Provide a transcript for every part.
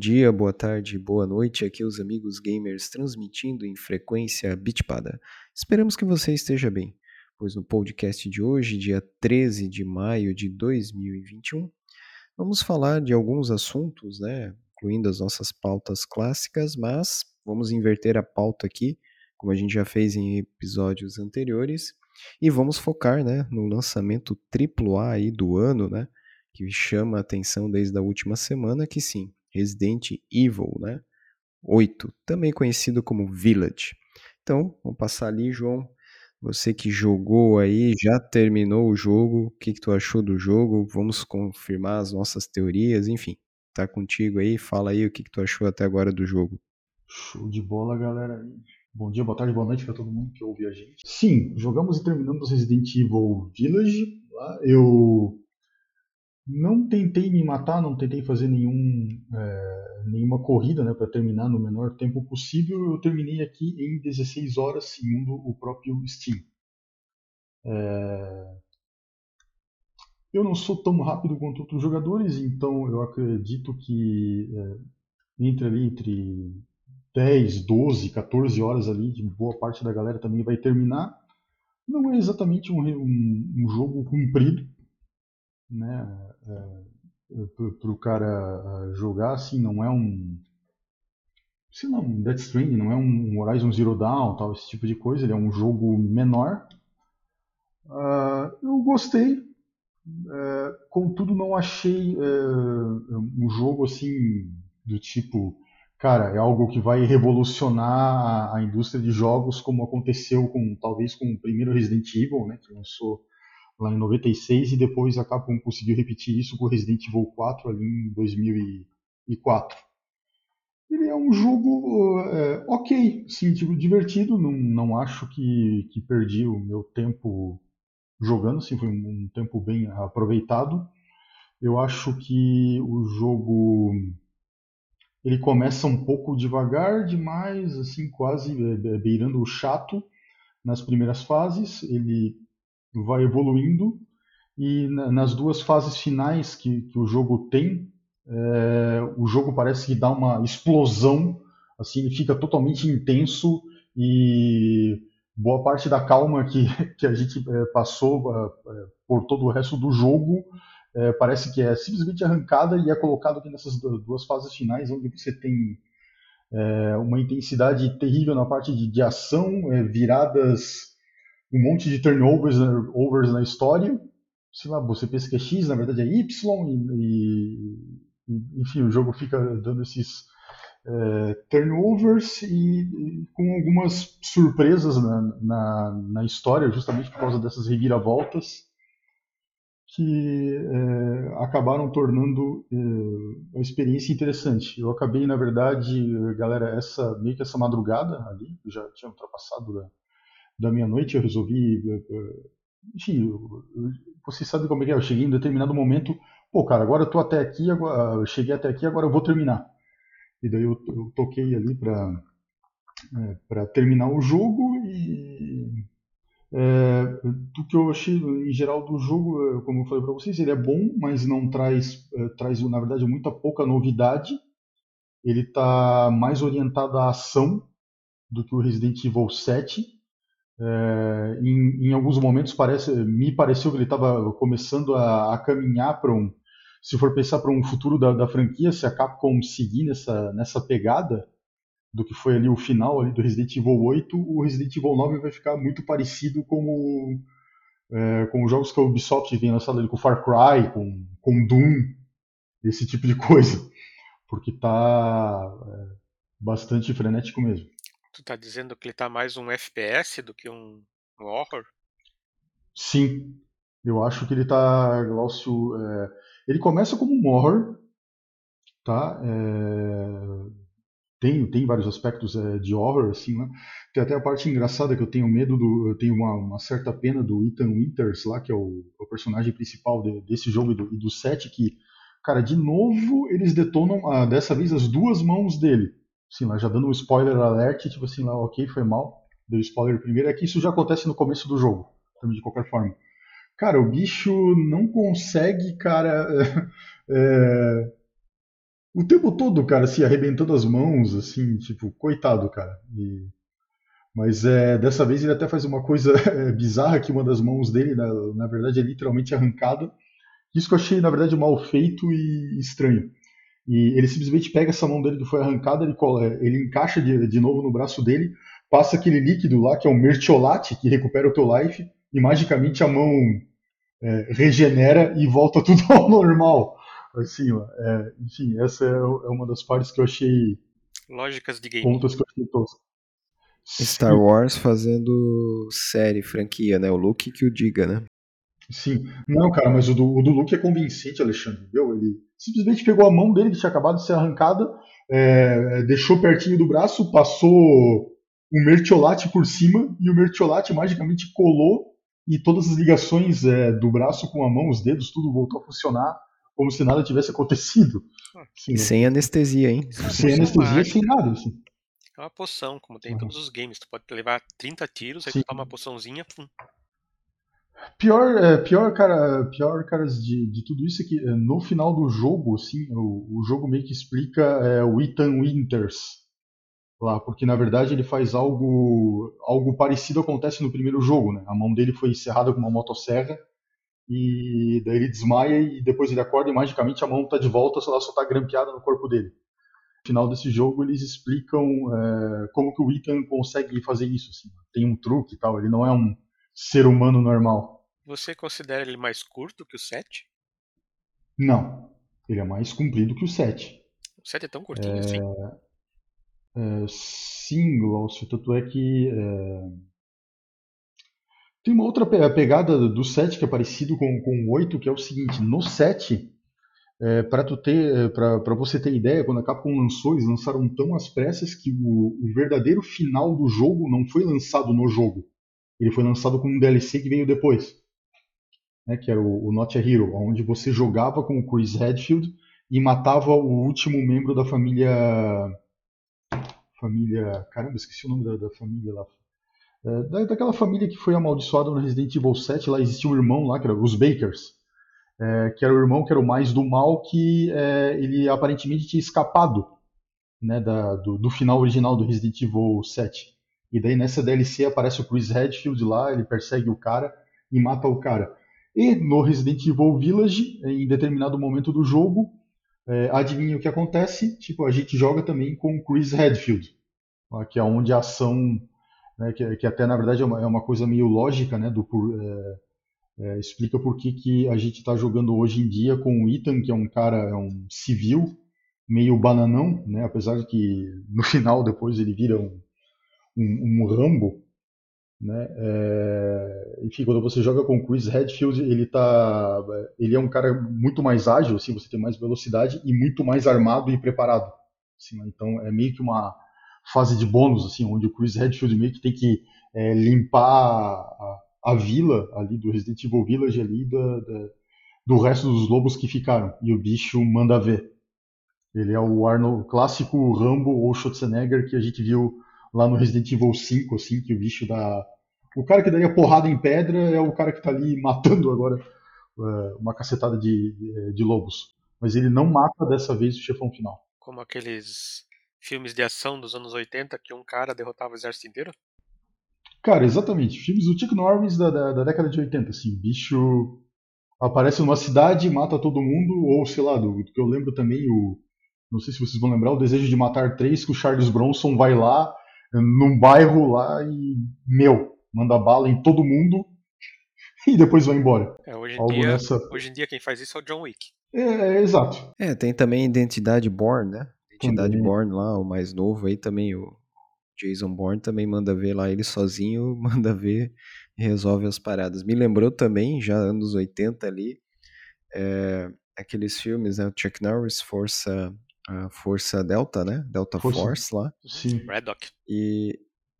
dia, boa tarde, boa noite. Aqui os amigos gamers transmitindo em frequência bitpada. Esperamos que você esteja bem, pois no podcast de hoje, dia 13 de maio de 2021, vamos falar de alguns assuntos, né, incluindo as nossas pautas clássicas, mas vamos inverter a pauta aqui, como a gente já fez em episódios anteriores, e vamos focar, né, no lançamento AAA aí do ano, né, que chama a atenção desde a última semana, que sim, Resident Evil, né? 8, também conhecido como Village. Então, vamos passar ali, João. Você que jogou aí, já terminou o jogo, o que, que tu achou do jogo? Vamos confirmar as nossas teorias, enfim. Tá contigo aí, fala aí o que, que tu achou até agora do jogo. Show de bola, galera. Bom dia, boa tarde, boa noite para todo mundo que ouve a gente. Sim, jogamos e terminamos Resident Evil Village. Eu não tentei me matar, não tentei fazer nenhum, é, nenhuma corrida né, para terminar no menor tempo possível. Eu terminei aqui em 16 horas, segundo o próprio Steam. É... Eu não sou tão rápido quanto outros jogadores, então eu acredito que é, entre ali entre 10, 12, 14 horas ali, de boa parte da galera também vai terminar. Não é exatamente um, um, um jogo comprido, né? É, para o cara jogar, assim, não é um. Se não, um Death Stranding, não é um Horizon Zero Dawn, tal, esse tipo de coisa, ele é um jogo menor. Uh, eu gostei, uh, contudo não achei uh, um jogo assim do tipo, cara, é algo que vai revolucionar a, a, indústria de jogos como aconteceu com talvez com o primeiro Resident Evil, né, que lançou lá em 96 e depois a Capcom conseguiu repetir isso com Resident Evil 4 ali em 2004. Ele é um jogo é, ok, sim, tipo, divertido, não, não acho que, que perdi o meu tempo jogando, sim, foi um, um tempo bem aproveitado. Eu acho que o jogo ele começa um pouco devagar demais, assim, quase é, é, beirando o chato nas primeiras fases. Ele vai evoluindo. E nas duas fases finais que, que o jogo tem, é, o jogo parece que dá uma explosão, assim, fica totalmente intenso. E boa parte da calma que, que a gente é, passou é, é por todo o resto do jogo é, parece que é simplesmente arrancada e é colocado aqui nessas duas fases finais, onde você tem é, uma intensidade terrível na parte de, de ação, viradas um monte de turnovers overs na história. Sei lá, você pensa que é X, na verdade é Y, e, e enfim, o jogo fica dando esses é, turnovers e, e, com algumas surpresas na, na, na, história, justamente por causa dessas reviravoltas que é, acabaram tornando é, a experiência interessante. Eu acabei, na verdade, galera, essa meio que essa madrugada ali, já tinha ultrapassado da, meia-noite, eu resolvi. Eh, eh, enfim, você sabe como é que é? Eu cheguei em determinado momento, pô, cara, agora eu tô até aqui, agora, eu cheguei até aqui, agora eu vou terminar. E daí eu, eu toquei ali para é, para terminar o jogo e é, do que eu achei em geral do jogo, como eu falei para vocês, ele é bom, mas não traz é, traz na verdade muita pouca novidade. Ele está mais orientado à ação do que o Resident Evil 7 é, em, em, alguns momentos parece, me pareceu que ele estava começando a, a caminhar para um, se for pensar para um futuro da, da, franquia, se a Capcom seguir nessa, nessa pegada do que foi ali o final ali do Resident Evil 8, o Resident Evil 9 vai ficar muito parecido com, é, com os jogos que a Ubisoft tem lançado ali com Far Cry, com, com Doom, esse tipo de coisa, porque tá é, bastante frenético mesmo. Tu tá dizendo que ele tá mais um FPS do que um, horror? Sim. Eu acho que ele tá, Glaucio, é... ele começa como um horror, tá? É... Tem, tem vários aspectos é, de horror, assim, né? Tem até a parte engraçada que eu tenho medo do. Eu tenho uma, uma certa pena do Ethan Winters lá, que é o, o personagem principal de, desse jogo e do, e do set, que, cara, de novo eles detonam, ah, dessa vez, as duas mãos dele assim, lá, já dando um spoiler alert, tipo assim, lá, ok, foi mal, deu spoiler primeiro, é que isso já acontece no começo do jogo, de qualquer forma. Cara, o bicho não consegue, cara, é, o tempo todo, cara, se arrebentando as mãos, assim, tipo, coitado, cara. E... Mas é, dessa vez ele até faz uma coisa é, bizarra que uma das mãos dele, na, na verdade, é literalmente arrancada. Isso que eu achei, na verdade, mal feito e estranho. E ele simplesmente pega essa mão dele que foi arrancada, ele, ele encaixa de, de novo no braço dele, passa aquele líquido lá, que é um mertiolate, que recupera o teu life, e magicamente a mão é, regenera e volta tudo ao normal. Assim, ó, é, enfim, essa é, é, uma das partes que eu achei. Lógicas de game. Pontos que eu achei toscos. Star Wars fazendo série, franquia, né? O Luke que o diga, né? Sim. Não, cara, mas o do, o do Luke é convincente, Alexandre. Viu? Ele simplesmente pegou a mão dele, que tinha acabado de ser arrancada, é, deixou pertinho do braço, passou um mertiolate por cima e o mertiolate magicamente colou e todas as ligações é, do braço com a mão, os dedos, tudo voltou a funcionar como se nada tivesse acontecido. Assim, sem anestesia, hein? Sem anestesia, sem nada. Assim. É uma poção, como tem em todos os games. Tu pode levar 30 tiros, aí Sim. tu toma uma poçãozinha, pum. Pior, é, pior, cara, pior, caras, de, de tudo isso é que é, no final do jogo, assim, o, o jogo meio que explica é, o Ethan Winters lá, porque na verdade ele faz algo, algo parecido acontece no primeiro jogo, né? A mão dele foi encerrada com uma motosserra e daí ele desmaia e depois ele acorda e magicamente a mão está de volta, só está grampeada no corpo dele. No final desse jogo eles explicam é, como que o Ethan consegue fazer isso. Assim. Tem um truque e tal, ele não é um ser humano normal. Você considera ele mais curto que o 7? Não, ele é mais comprido que o 7. O 7 é tão curtinho é... assim? É, sim, Glaucio, tanto é que é... tem uma outra pegada do 7 que é parecido com, com o 8, que é o seguinte, no 7 é, para ter, para você ter ideia, quando a Capcom lançou, eles lançaram tão às pressas que o, o, verdadeiro final do jogo não foi lançado no jogo. Ele foi lançado com um DLC que veio depois, né, que era o, o Not a Hero, onde você jogava com o Chris Redfield e matava o último membro da família, família, caramba, esqueci o nome da, da família lá. É, da, daquela família que foi amaldiçoada no Resident Evil 7, lá existia um irmão lá, que era os Bakers é, que era o irmão que era o mais do mal, que é, ele aparentemente tinha escapado né, da, do, do, final original do Resident Evil 7. E daí nessa DLC aparece o Chris Redfield lá, ele persegue o cara e mata o cara. E no Resident Evil Village, em determinado momento do jogo, é, adivinha o que acontece? Tipo, a gente joga também com Chris Redfield, que é onde a ação, né, que, que, até na verdade é uma, é uma coisa meio lógica, né, do, é, é, explica por que, que a gente está jogando hoje em dia com o Ethan, que é um cara, é um civil, meio bananão, né? apesar de que no final depois ele vira um, um, um Rambo. Né? É, enfim, quando você joga com o Chris Redfield, ele, tá, ele é um cara muito mais ágil, assim, você tem mais velocidade e muito mais armado e preparado. Assim, né? Então é meio que uma fase de bônus, assim, onde o Chris Redfield meio que tem que é, limpar a, a vila ali do Resident Evil Village ali da, da, do resto dos lobos que ficaram. E o bicho manda ver. Ele é o Arnold, clássico Rambo ou Schwarzenegger que a gente viu lá no Resident Evil 5, assim, que o bicho dá. O cara que daria porrada em pedra é o cara que tá ali matando agora uh, uma cacetada de, de, de lobos. Mas ele não mata dessa vez o chefão final. Como aqueles filmes de ação dos anos 80 que um cara derrotava o exército inteiro? Cara, exatamente. Filmes do Chuck Norris da, da, da década de 80, assim. O bicho aparece numa cidade mata todo mundo, ou sei lá, do, do, que eu lembro também, o. Não sei se vocês vão lembrar, o Desejo de Matar Três, que o Charles Bronson vai lá, num bairro lá e, meu, manda bala em todo mundo e depois vai embora. É, hoje, em dia, nessa... hoje em dia quem faz isso é o John Wick. É, é exato. É, tem também Identidade Born, né? Identidade também. Born lá, o mais novo aí também, o Jason Bourne também manda ver lá, ele sozinho manda ver e resolve as paradas. Me lembrou também, já anos 80 ali, é, aqueles filmes, né? O Chuck Norris, Força, a Força Delta, né? Delta Força. Force lá. Sim. Braddock. E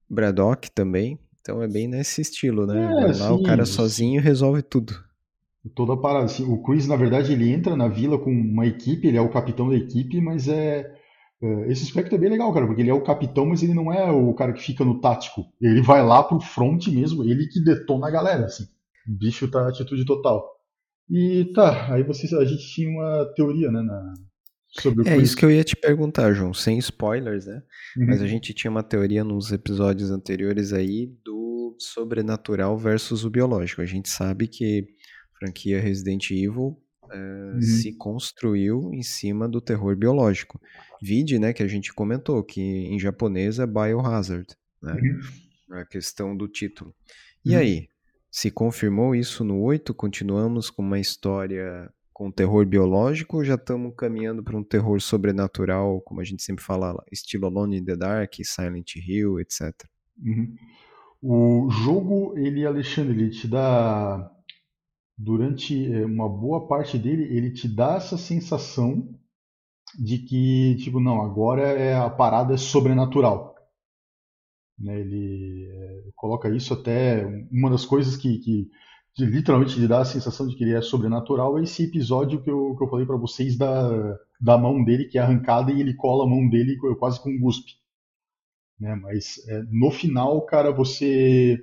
Braddock também. Então é bem nesse estilo, né? É, lá sim, o cara sozinho resolve tudo. Toda a parada. Assim, o Chris, na verdade, ele entra na vila com uma equipe, ele é o capitão da equipe, mas é é, esse aspecto é bem legal, cara, porque ele é o capitão, mas ele não é o cara que fica no tático. Ele vai lá pro front mesmo, ele que detona a galera, assim. O bicho tá atitude total. E tá, aí vocês, a gente tinha uma teoria, né, na, Sobre o É isso que eu ia te perguntar, João, sem spoilers, né? Uhum. Mas a gente tinha uma teoria nos episódios anteriores aí do sobrenatural versus o biológico. A gente sabe que a franquia Resident Evil eh, Uhum. se construiu em cima do terror biológico. Vide, né, que a gente comentou que em japonês é Biohazard, né? Uhum. A questão do título. E Uhum. aí, se confirmou isso no 8, continuamos com uma história com terror biológico ou já estamos caminhando para um terror sobrenatural, como a gente sempre fala, estilo Alone in the Dark, Silent Hill, etc. Uhum. O jogo, ele, Alexandre, ele te dá, durante eh, uma boa parte dele, ele te dá essa sensação de que, tipo, não, agora é, a parada é sobrenatural. Né? Ele eh, coloca isso até, uma das coisas que, que, que literalmente lhe dá a sensação de que ele é sobrenatural é esse episódio que eu, que eu falei para vocês da, da mão dele que é arrancada e ele cola a mão dele quase com um guspe né? Mas é, no final, cara, você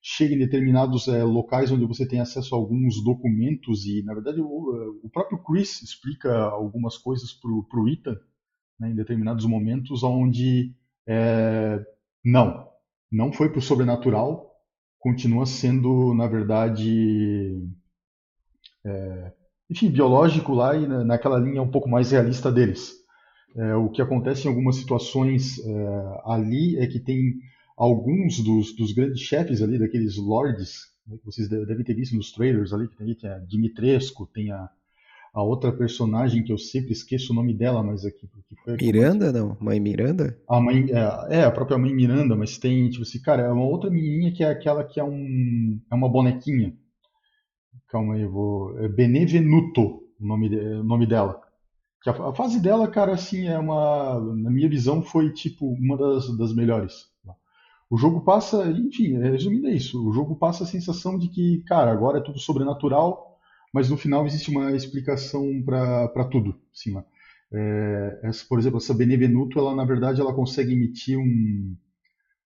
chega em determinados é, locais onde você tem acesso a alguns documentos e, na verdade, o, o próprio Chris explica algumas coisas pro, pro Ethan, né, em determinados momentos, onde é, não, não foi pro sobrenatural, continua sendo, na verdade, é, enfim, biológico lá e na, naquela linha um pouco mais realista deles. É, o que acontece em algumas situações é, ali é que tem alguns dos, dos, grandes chefes ali, daqueles lords, né, que vocês devem ter visto nos trailers ali, que tem, tem a Dimitrescu, tem a, a outra personagem que eu sempre esqueço o nome dela, mas aqui que foi Miranda, não? Mãe Miranda? A mãe, é, é, a própria mãe Miranda, mas tem, tipo assim, cara, é uma outra menininha que é aquela que é um é uma bonequinha. Calma aí, eu vou. É Benevenuto o nome, o nome dela. Que a, a, fase dela, cara, assim, é uma. Na minha visão, foi tipo uma das, das melhores. O jogo passa, enfim, resumindo é isso. O jogo passa a sensação de que, cara, agora é tudo sobrenatural, mas no final existe uma explicação para tudo. Assim, é, essa, por exemplo, essa Benevenuto, ela na verdade ela consegue emitir um,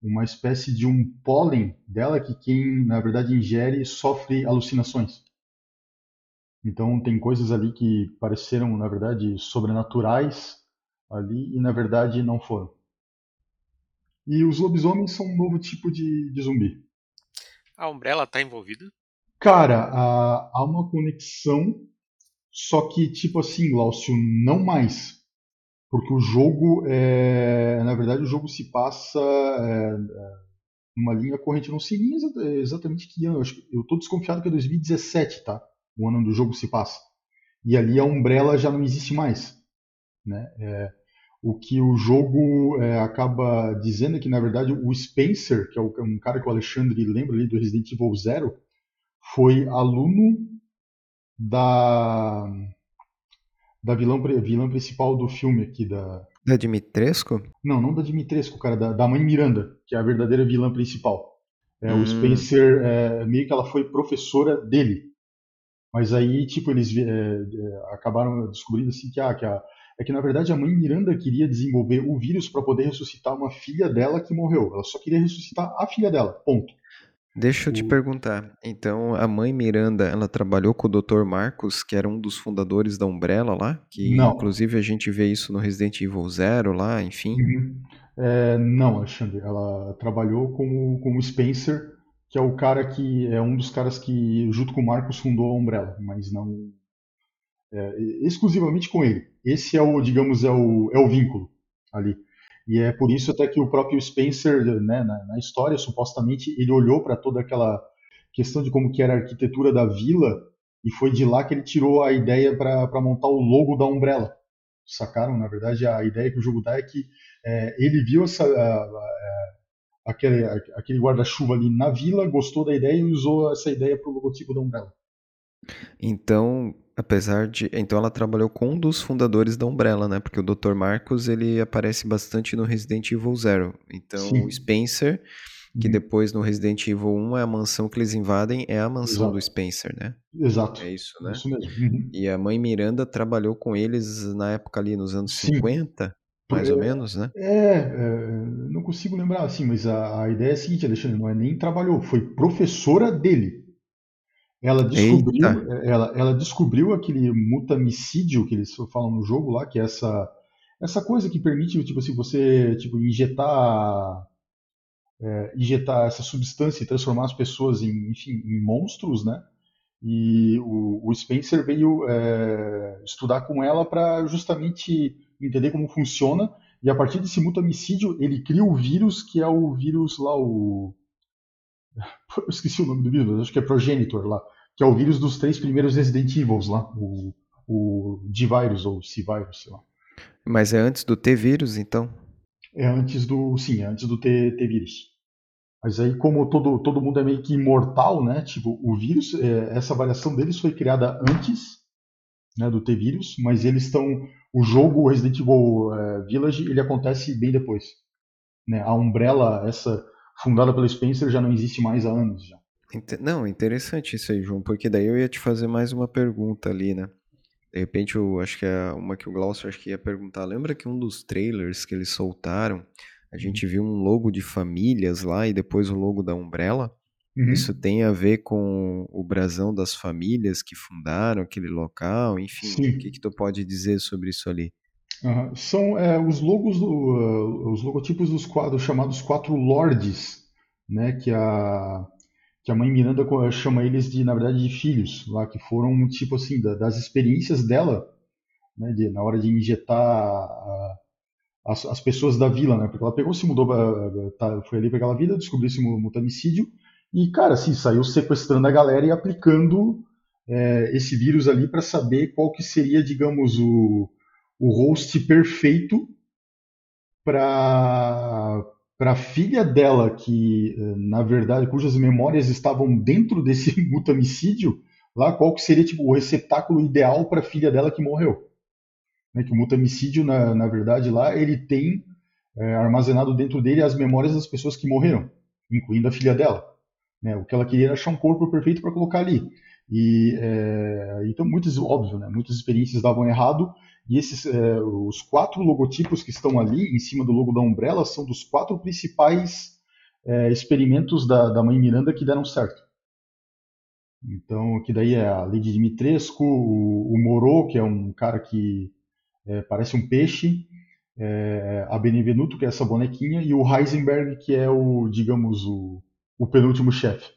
uma espécie de um pólen dela que quem na verdade ingere sofre alucinações. Então tem coisas ali que pareceram, na verdade, sobrenaturais ali e na verdade não foram. E os lobisomens são um novo tipo de, de zumbi. A Umbrella tá envolvida? Cara, há, há uma conexão, só que tipo assim, Glaucio, não mais. Porque o jogo, é, na verdade, o jogo se passa é, numa linha corrente. Eu não sei nem exatamente que ano. Eu estou desconfiado que é 2017, tá? o ano onde o jogo se passa. E ali a Umbrella já não existe mais. Né? É, o que o jogo é, acaba dizendo é que, na verdade, o Spencer, que é um cara que o Alexandre lembra ali do Resident Evil Zero, foi aluno da, da vilã, vilã principal do filme aqui, da... Da Dimitrescu? Não, não da Dimitrescu, cara, da, da mãe Miranda, que é a verdadeira vilã principal. É, hum. O Spencer, é, meio que ela foi professora dele. Mas aí, tipo, eles é, é, acabaram descobrindo assim que, ah, que a, é que na verdade a mãe Miranda queria desenvolver o vírus para poder ressuscitar uma filha dela que morreu. Ela só queria ressuscitar a filha dela, ponto. Deixa eu te perguntar. Então, a mãe Miranda, ela trabalhou com o Dr. Marcos, que era um dos fundadores da Umbrella lá, que não. inclusive a gente vê isso no Resident Evil Zero lá, enfim. Uhum. É, não, Alexandre, ela trabalhou com, com o Spencer, que é o cara que é um dos caras que, junto com o Marcos, fundou a Umbrella, mas não é, exclusivamente com ele. Esse é o, digamos, é o, é o vínculo ali. E é por isso até que o próprio Spencer, né, na, na história, supostamente, ele olhou para toda aquela questão de como que era a arquitetura da vila e foi de lá que ele tirou a ideia para montar o logo da Umbrella. Sacaram? Na verdade, a ideia que o jogo dá é que é, ele viu essa, a, a, aquele, aquele guarda-chuva ali na vila, gostou da ideia e usou essa ideia para o logotipo da Umbrella. Então, apesar de. Então ela trabalhou com um dos fundadores da Umbrella, né? Porque o Dr. Marcos ele aparece bastante no Resident Evil Zero. Então Sim. o Spencer, que Uhum. depois no Resident Evil 1 é a mansão que eles invadem, é a mansão Exato. do Spencer, né? Exato. É isso, né? Isso mesmo. Uhum. E a mãe Miranda trabalhou com eles na época ali nos anos Sim. 50, mais É, ou menos, né? É, é, não consigo lembrar assim, mas a, a ideia é a seguinte, Alexandre, não é nem trabalhou, foi professora dele. Ela descobriu, ela, ela descobriu aquele mutamicídio que eles falam no jogo lá, que é essa, essa coisa que permite, tipo assim, você tipo, injetar é, injetar essa substância e transformar as pessoas em, enfim, em monstros, né? E o, o Spencer veio é, estudar com ela para justamente entender como funciona. E a partir desse mutamicídio, ele cria o vírus que é o vírus lá, o. Eu esqueci o nome do vírus, acho que é Progenitor lá, que é o vírus dos três primeiros Resident Evils lá, o, o D-Virus ou C-Virus, sei lá. Mas é antes do T-Vírus, então? É antes do. Sim, é antes do T-Vírus. Mas aí, como todo, todo mundo é meio que imortal, né? Tipo, o vírus, é, essa variação deles foi criada antes né, do T-Vírus, mas eles estão. O jogo Resident Evil é, Village ele acontece bem depois. Né? A Umbrella, essa fundada pelo Spencer, já não existe mais há anos. Já. Não, interessante isso aí, João, porque daí eu ia te fazer mais uma pergunta ali, né? De repente, eu acho que é uma que o Glaucio acho que ia perguntar. Lembra que um dos trailers que eles soltaram a gente viu um logo de famílias lá e depois o logo da Umbrella. Uhum. Isso tem a ver com o brasão das famílias que fundaram aquele local, enfim. Sim. O que, que tu pode dizer sobre isso ali? Uhum. São é, os logos, do, uh, os logotipos dos quadros chamados quatro lords, né? Que a que a mãe Miranda chama eles de, na verdade, de filhos, lá que foram tipo assim da, das experiências dela, né? De, na hora de injetar a, as, as, pessoas da vila, né? Porque ela pegou, se mudou, tá, foi ali para aquela vila, descobriu esse mutamicídio e, cara, assim, saiu sequestrando a galera e aplicando é, esse vírus ali para saber qual que seria, digamos, o, o host perfeito para para a filha dela, que na verdade, cujas memórias estavam dentro desse mutamicídio, lá qual que seria tipo o receptáculo ideal para a filha dela que morreu né, que o mutamicídio, na, na verdade, lá, ele tem é, armazenado dentro dele as memórias das pessoas que morreram, incluindo a filha dela. Né? O que ela queria era achar um corpo perfeito para colocar ali. E, é, então, muitas, óbvio, né, muitas experiências davam errado, e esses, é, os quatro logotipos que estão ali, em cima do logo da Umbrella, são dos quatro principais é, experimentos da, da mãe Miranda que deram certo. Então, que daí é a Lady Dimitrescu, o, o Moreau, que é um cara que é, parece um peixe, é, a Benevenuto, que é essa bonequinha, e o Heisenberg, que é o, digamos, o, o penúltimo chefe.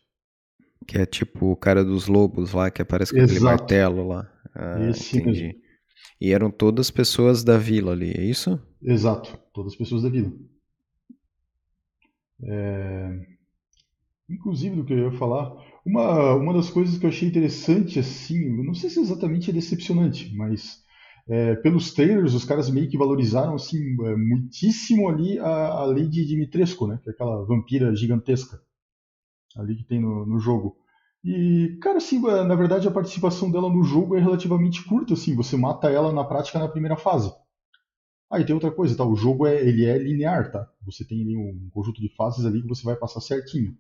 Que é tipo o cara dos lobos lá, que aparece com Exato. aquele martelo lá. Ah, Esse entendi. Mesmo. E eram todas pessoas da vila ali, é isso? Exato, todas pessoas da vila. É... Inclusive, do que eu ia falar, uma, uma das coisas que eu achei interessante, assim, não sei se exatamente é decepcionante, mas é, pelos trailers, os caras meio que valorizaram assim, é, muitíssimo ali a, a Lady Dimitrescu, né? Que é aquela vampira gigantesca ali que tem no, no jogo. E, cara, assim, na verdade a participação dela no jogo é relativamente curta, assim, você mata ela na prática na primeira fase. Aí ah, tem outra coisa, tá? O jogo é, ele é linear, tá? Você tem ali um conjunto de fases ali que você vai passar certinho.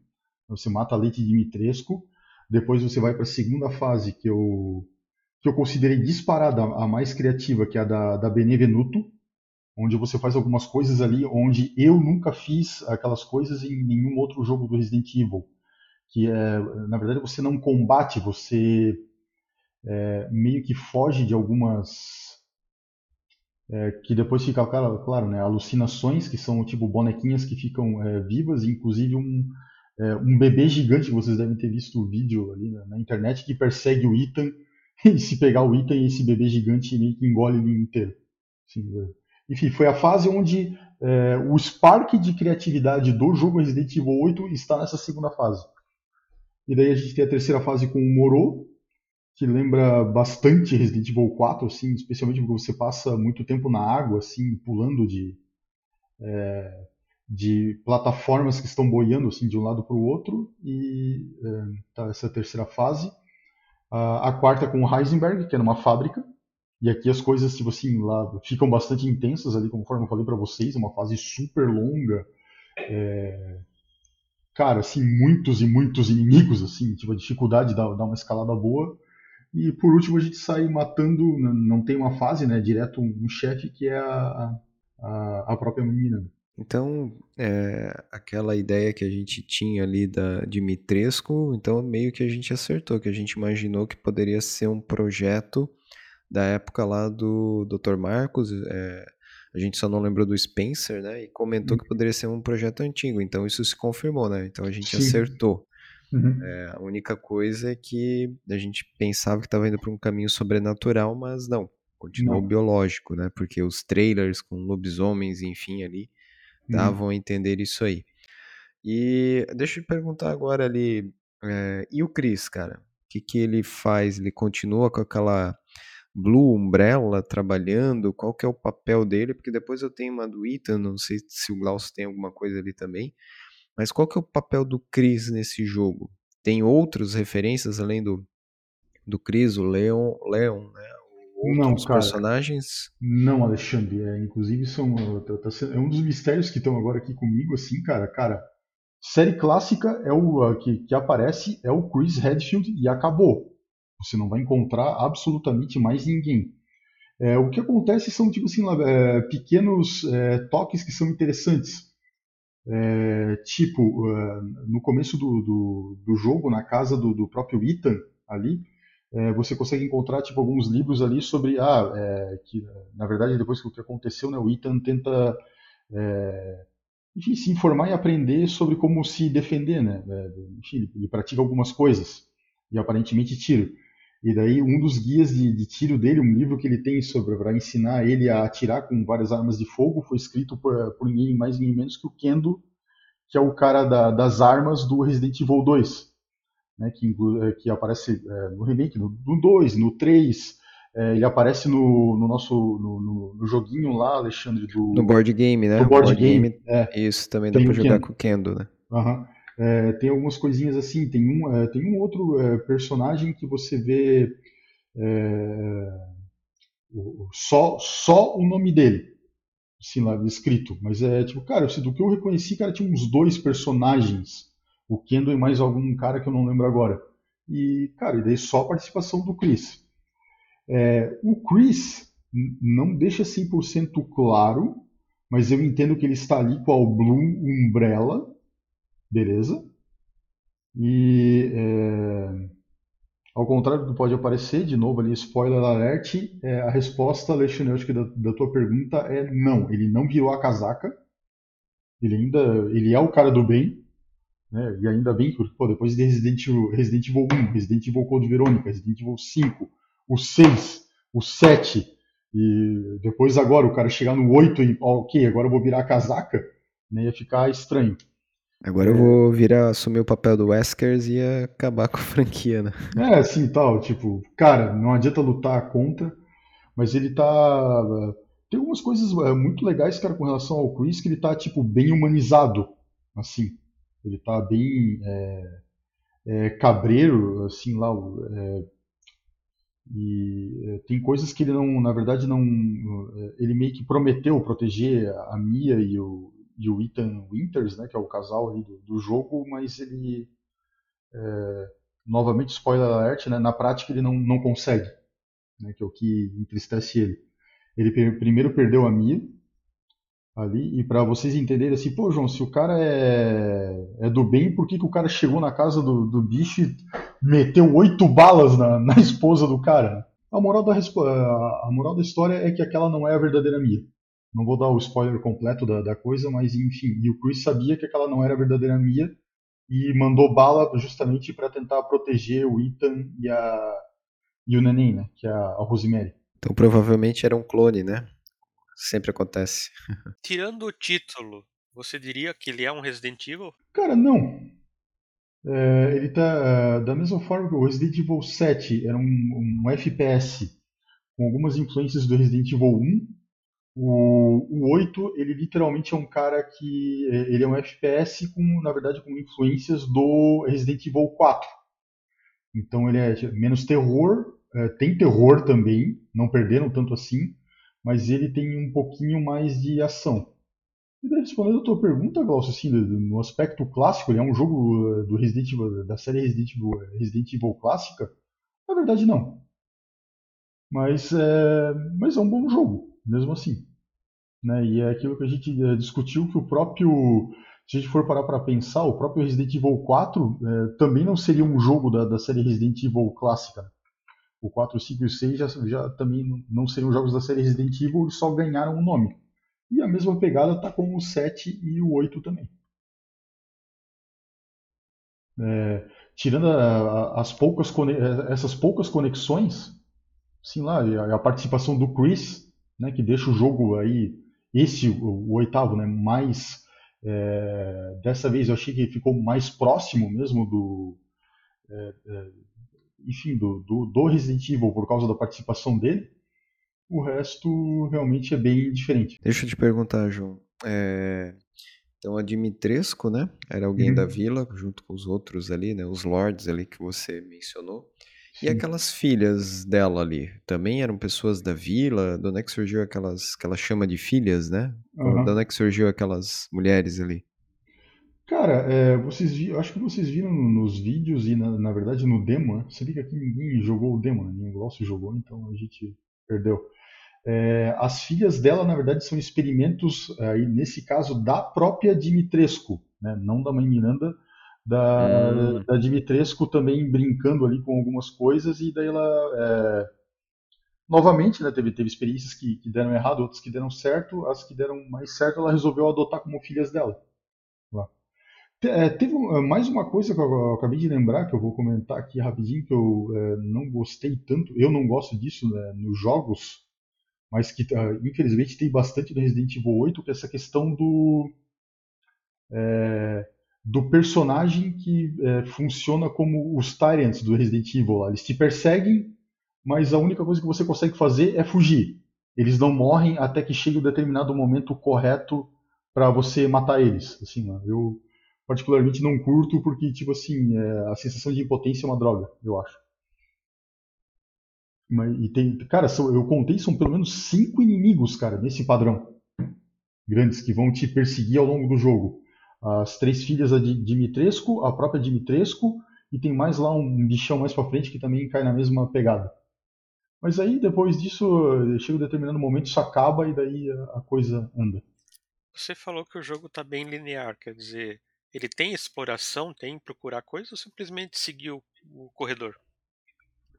Você mata a Lady Dimitrescu, depois você vai para a segunda fase, que o que eu considerei disparada a mais criativa, que é a da, da Benevenuto, onde você faz algumas coisas ali onde eu nunca fiz aquelas coisas em nenhum outro jogo do Resident Evil. Que é, na verdade, você não combate, você é, meio que foge de algumas. É, que depois fica claro, claro, né, alucinações, que são tipo bonequinhas que ficam é, vivas, inclusive um, é, um bebê gigante, vocês devem ter visto o vídeo ali na, na internet, que persegue o Ethan e se pegar o item, esse bebê gigante meio que engole ele inteiro. Assim, enfim, foi a fase onde é, o spark de criatividade do jogo Resident Evil 8 está nessa segunda fase. E daí a gente tem a terceira fase com o Moro, que lembra bastante Resident Evil 4, assim, especialmente porque você passa muito tempo na água, assim, pulando de, é, de plataformas que estão boiando assim, de um lado para o outro. E é, tá essa terceira fase a quarta com o Heisenberg, que é numa fábrica. E aqui as coisas, tipo assim, lá ficam bastante intensas ali, conforme eu falei para vocês, uma fase super longa. É... Cara, assim, muitos e muitos inimigos, assim, tipo, a dificuldade dá, dá uma escalada boa. E por último a gente sai matando, não tem uma fase, né, direto um, chefe que é a, a, a própria menina. Então, é, aquela ideia que a gente tinha ali da Dimitrescu, então meio que a gente acertou, que a gente imaginou que poderia ser um projeto da época lá do Dr. Marcos, é, a gente só não lembrou do Spencer, né? E comentou que poderia ser um projeto antigo, então isso se confirmou, né? Então a gente Sim. acertou. Uhum. É, a única coisa é que a gente pensava que estava indo para um caminho sobrenatural, mas não, continuou Não. biológico, né? Porque os trailers com lobisomens, enfim, ali Uhum. davam a entender isso aí. E deixa eu te perguntar agora ali, é, e o Chris, cara? O que, que ele faz? Ele continua com aquela Blue Umbrella trabalhando? Qual que é o papel dele? Porque depois eu tenho uma do Ethan, não sei se o Glaucio tem alguma coisa ali também. Mas qual que é o papel do Chris nesse jogo? Tem outras referências além do, do Chris, o Leon, Leon né? Não, Outros cara. personagens? Não, Alexandre. É, inclusive, são, é um dos mistérios que estão agora aqui comigo, assim, cara. Cara, série clássica é o que, que aparece é o Chris Redfield e acabou. Você não vai encontrar absolutamente mais ninguém. É, o que acontece são tipo assim, é, pequenos é, toques que são interessantes. É, tipo, é, no começo do, do, do jogo, na casa do, do próprio Ethan ali, é, você consegue encontrar tipo alguns livros ali sobre ah, que na verdade depois que o que aconteceu, né, o Ethan tenta enfim, se informar e aprender sobre como se defender, né? Enfim, ele, pratica algumas coisas e aparentemente tiro. E daí um dos guias de, de tiro dele, um livro que ele tem sobre para ensinar ele a atirar com várias armas de fogo, foi escrito por, por ninguém mais ninguém menos que o Kendo, que é o cara da, das armas do Resident Evil 2 né, que, eh, que aparece eh, no remake, no, no 2, no 3, eh, ele aparece no, no nosso no, no- no joguinho lá, Alexandre, do, No board game, né? do board game. É, Isso, também dá pra jogar Kendo. com o Kendo, né? aham. Eh, tem algumas coisinhas assim, tem um, eh, tem um outro eh, personagem que você vê eh, o- só, só o nome dele, assim lá, escrito, mas é tipo, cara, do que eu reconheci, cara, tinha uns dois personagens, o Kendo e mais algum cara que eu não lembro agora. E, cara, e daí só a participação do Chris. É, o Chris não deixa 100% claro, mas eu entendo que ele está ali com a Blue Umbrella, beleza? E é, ao contrário do que pode aparecer, de novo ali, spoiler alert, é, a resposta, que da, da tua pergunta é não. Ele não virou a casaca, ele ainda ele é o cara do bem, né? E ainda bem que pô, depois de Resident Evil, Resident Evil 1, Resident Evil Code Verônica, Resident Evil 5, o 6, o 7, e depois agora o cara chegar no 8 e, ok, agora eu vou virar a casaca, né? Ia ficar estranho. Agora eu vou virar, assumir o papel do Weskers e acabar com a franquia, né? É, assim, tal, tipo, cara, não adianta lutar contra, mas ele tá... Tem algumas coisas é, muito legais, cara, com relação ao Chris, que ele tá, tipo, bem humanizado, assim. Ele tá bem é, é, cabreiro, assim, lá, é, e é, tem coisas que ele não, na verdade, não... é, Ele meio que prometeu proteger a Mia e o, e o Ethan Winters, né, que é o casal ali do, do jogo, mas ele... Novamente, spoiler alert, né, na prática ele não, não consegue, né, que é o que entristece ele. Ele primeiro perdeu a Mia ali, e para vocês entenderem assim, pô, João, se o cara é, é do bem, por que, que o cara chegou na casa do, do bicho e meteu oito balas na, na esposa do cara? A moral, da, a moral da história é que aquela não é a verdadeira Mia. Não vou dar o spoiler completo da, da coisa, mas enfim. E o Chris sabia que aquela não era a verdadeira Mia e mandou bala justamente para tentar proteger o Ethan e, a, e o neném, né? Que é a, a Rosemary. Então provavelmente era um clone, né? Sempre acontece. Tirando o título, você diria que ele é um Resident Evil? Cara, não. É, ele tá da mesma forma que o Resident Evil 7 era um, um FPS com algumas influências do Resident Evil 1. O, o 8, ele literalmente é um cara que é, ele é um FPS com, na verdade, com influências do Resident Evil 4. Então ele é menos terror, é, tem terror também, não perderam tanto assim, mas ele tem um pouquinho mais de ação. E respondendo a tua pergunta, Glaucio, assim, no aspecto clássico, ele é um jogo eh, do Resident Evil, da série Resident Evil, Resident Evil clássica? Na verdade, não. Mas é, mas é um bom jogo, mesmo assim. Né? E é aquilo que a gente é, discutiu que o próprio se a gente for parar para pensar, o próprio Resident Evil 4 é, também não seria um jogo da, da série Resident Evil clássica. O 4, 5 e o 6 já, já também não seriam jogos da série Resident Evil, só ganharam um nome. E a mesma pegada está com o 7 e o 8 também. É, tirando a, a, as poucas essas poucas conexões, sim lá, a participação do Chris, né, que deixa o jogo aí, esse, o, o oitavo, né, mais é, dessa vez eu achei que ficou mais próximo mesmo do, é, é, enfim, do, do, do, Resident Evil por causa da participação dele. O resto realmente é bem diferente. Deixa eu te perguntar, João. É, então a Dimitrescu, né? Era alguém uhum. da vila, junto com os outros ali, né? Os lords ali que você mencionou. E aquelas filhas dela ali, também eram pessoas da vila? De onde é que surgiu aquelas que ela chama de filhas, né? Uhum. De onde é que surgiu aquelas mulheres ali? Cara, é, vocês vi, acho que vocês viram nos vídeos e na, na verdade no demo, né? Você viu que aqui ninguém jogou o demo, né? Ninguém Glaucio jogou, então a gente perdeu. É, as filhas dela, na verdade, são experimentos, aí, nesse caso, da própria Dimitrescu, né? não da mãe Miranda, da, hum. da Dimitrescu também brincando ali com algumas coisas e daí ela é, novamente né, teve, teve experiências que, que, deram errado, outras que deram certo, as que deram mais certo ela resolveu adotar como filhas dela. Lá. É, teve mais uma coisa que eu, eu, acabei de lembrar que eu vou comentar aqui rapidinho que eu é, não gostei tanto, eu não gosto disso né, nos jogos, mas que uh, infelizmente tem bastante no Resident Evil 8, que é essa questão do é, do personagem que é, funciona como os Tyrants do Resident Evil. Lá. Eles te perseguem, mas a única coisa que você consegue fazer é fugir. Eles não morrem até que chegue o determinado momento correto para você matar eles. Assim, eu particularmente não curto porque tipo assim é, a sensação de impotência é uma droga, eu acho. Mas, e tem, cara, são, eu contei são pelo menos cinco inimigos, cara, nesse padrão grandes que vão te perseguir ao longo do jogo as três filhas de Dimitrescu, a própria Dimitrescu, e tem mais lá um bichão mais para frente que também cai na mesma pegada. Mas aí depois disso, chega um determinado momento, isso acaba e daí a coisa anda. Você falou que o jogo está bem linear, quer dizer, ele tem exploração, tem procurar coisas ou simplesmente seguir o, o corredor?